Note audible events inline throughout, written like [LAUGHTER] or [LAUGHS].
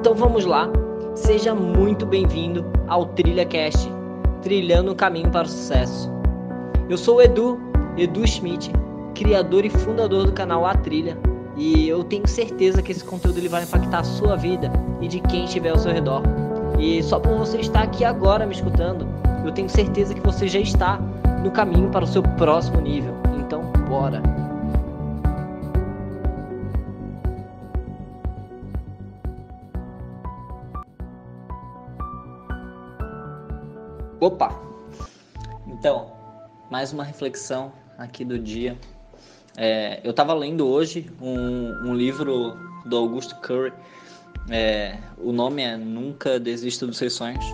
Então vamos lá, seja muito bem-vindo ao Trilha Cast, trilhando o caminho para o sucesso. Eu sou o Edu, Edu Schmidt, criador e fundador do canal A Trilha, e eu tenho certeza que esse conteúdo ele vai impactar a sua vida e de quem estiver ao seu redor. E só por você estar aqui agora me escutando, eu tenho certeza que você já está no caminho para o seu próximo nível. Então, bora! Opa! Então, mais uma reflexão aqui do dia. É, eu estava lendo hoje um, um, livro do Augusto Curry. É, o nome é Nunca Desista dos Seus Sonhos.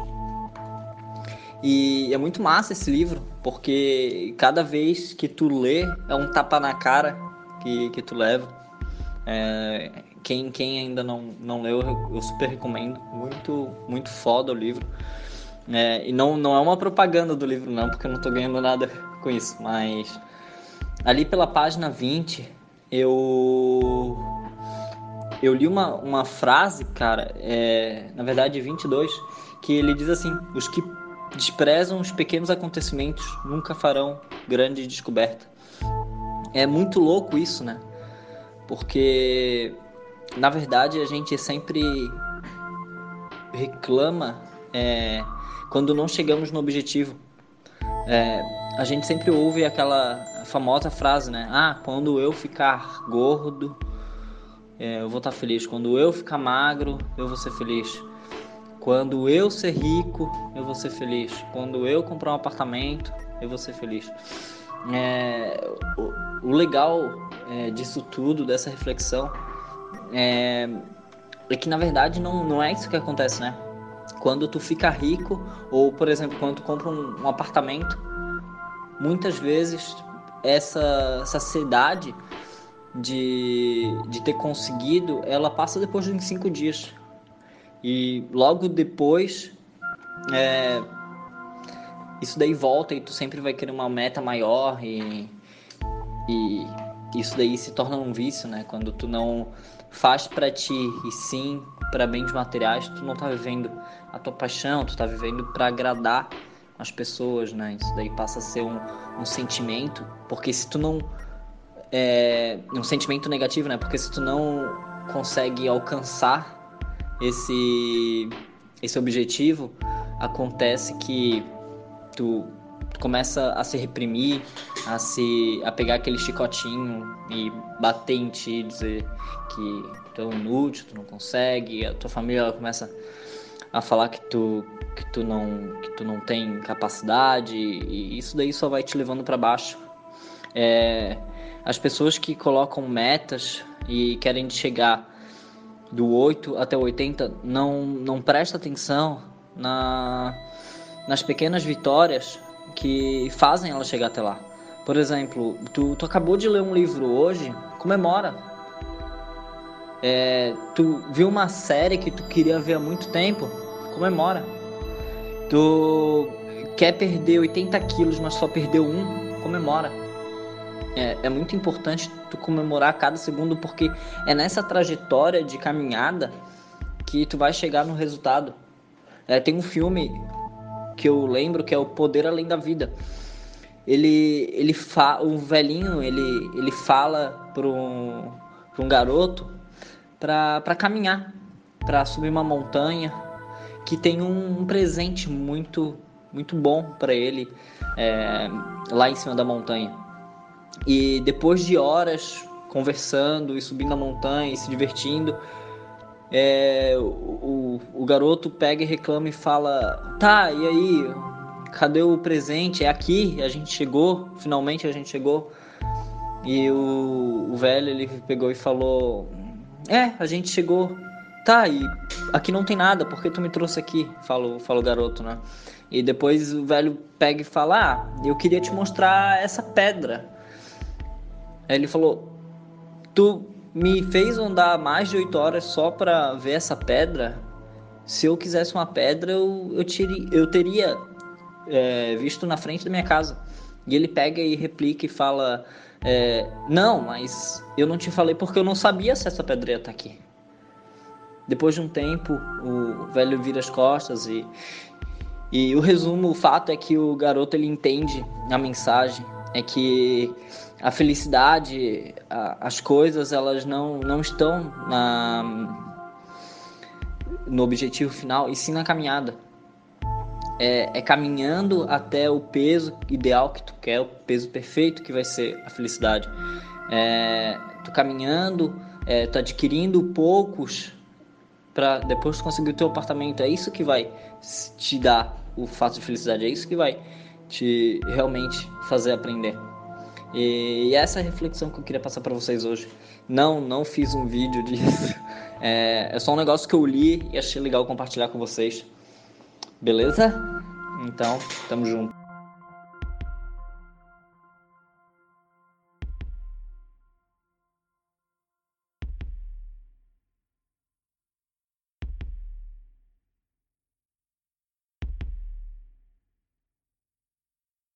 E é muito massa esse livro, porque cada vez que tu lê é um tapa na cara que, que tu leva. É, quem, quem ainda não, não leu, eu super recomendo. Muito, muito foda o livro. É, e não, não é uma propaganda do livro, não, porque eu não estou ganhando nada com isso. Mas ali pela página 20, eu. Eu li uma, uma frase, cara, é, na verdade 22, que ele diz assim: Os que desprezam os pequenos acontecimentos nunca farão grande descoberta. É muito louco isso, né? Porque, na verdade, a gente sempre reclama. É, quando não chegamos no objetivo. É, a gente sempre ouve aquela famosa frase, né? Ah, quando eu ficar gordo, é, eu vou estar feliz. Quando eu ficar magro, eu vou ser feliz. Quando eu ser rico, eu vou ser feliz. Quando eu comprar um apartamento, eu vou ser feliz. É, o, o, legal é, disso tudo, dessa reflexão, é, é que na verdade não, não é isso que acontece, né? Quando tu fica rico, ou por exemplo, quando tu compra um, um apartamento, muitas vezes essa saciedade de, de ter conseguido, ela passa depois de cinco dias. E logo depois, é, isso daí volta e tu sempre vai querer uma meta maior e, e isso daí se torna um vício, né? Quando tu não faz para ti e sim para bens materiais, tu não tá vivendo a tua paixão, tu tá vivendo para agradar as pessoas, né? Isso daí passa a ser um, um sentimento, porque se tu não é um sentimento negativo, né? Porque se tu não consegue alcançar esse esse objetivo, acontece que tu, tu começa a se reprimir, a se a pegar aquele chicotinho e bater em ti, dizer que tu é inútil, tu não consegue, a tua família começa a falar que tu que tu não que tu não tem capacidade e isso daí só vai te levando para baixo. É, as pessoas que colocam metas e querem chegar do 8 até 80 não não presta atenção na nas pequenas vitórias que fazem ela chegar até lá. Por exemplo, tu, tu acabou de ler um livro hoje, comemora. É, tu viu uma série que tu queria ver há muito tempo, comemora. Tu quer perder 80 quilos, mas só perdeu um, comemora. É, é muito importante tu comemorar cada segundo, porque é nessa trajetória de caminhada que tu vai chegar no resultado. É, tem um filme que eu lembro que é o Poder Além da Vida. Ele, ele fa, o velhinho, ele, ele fala para um, um garoto para caminhar, para subir uma montanha, que tem um presente muito muito bom para ele é, lá em cima da montanha. E depois de horas conversando e subindo a montanha e se divertindo, é, o, o, garoto pega e reclama e fala: Tá, e aí? Cadê o presente? É aqui? A gente chegou? Finalmente a gente chegou. E o, o velho ele pegou e falou: É, a gente chegou. Tá, e aqui não tem nada, por que tu me trouxe aqui? Falou, falou o garoto, né? E depois o velho pega e fala: Ah, eu queria te mostrar essa pedra. Aí ele falou: Tu me fez andar mais de 8 horas só para ver essa pedra? Se eu quisesse uma pedra, eu, eu, tiri, eu teria é, visto na frente da minha casa. E ele pega e replica e fala: é, Não, mas eu não te falei porque eu não sabia se essa pedra ia estar tá aqui. depois de um tempo, o velho vira as costas e, e o resumo, o fato é que o garoto ele entende a mensagem, é que a felicidade, a, as coisas, elas não, não estão na, no objetivo final, e sim na caminhada. É, é, caminhando até o peso ideal que tu quer, o peso perfeito que vai ser a felicidade. É, tu caminhando, é, tu adquirindo poucos para depois conseguir o teu apartamento. É isso que vai te dar o fato de felicidade, é isso que vai te realmente fazer aprender. E, e essa é a reflexão que eu queria passar para vocês hoje. Não, não fiz um vídeo [LAUGHS] disso. É, é só um negócio que eu li e achei legal compartilhar com vocês. Beleza? Então, tamo junto.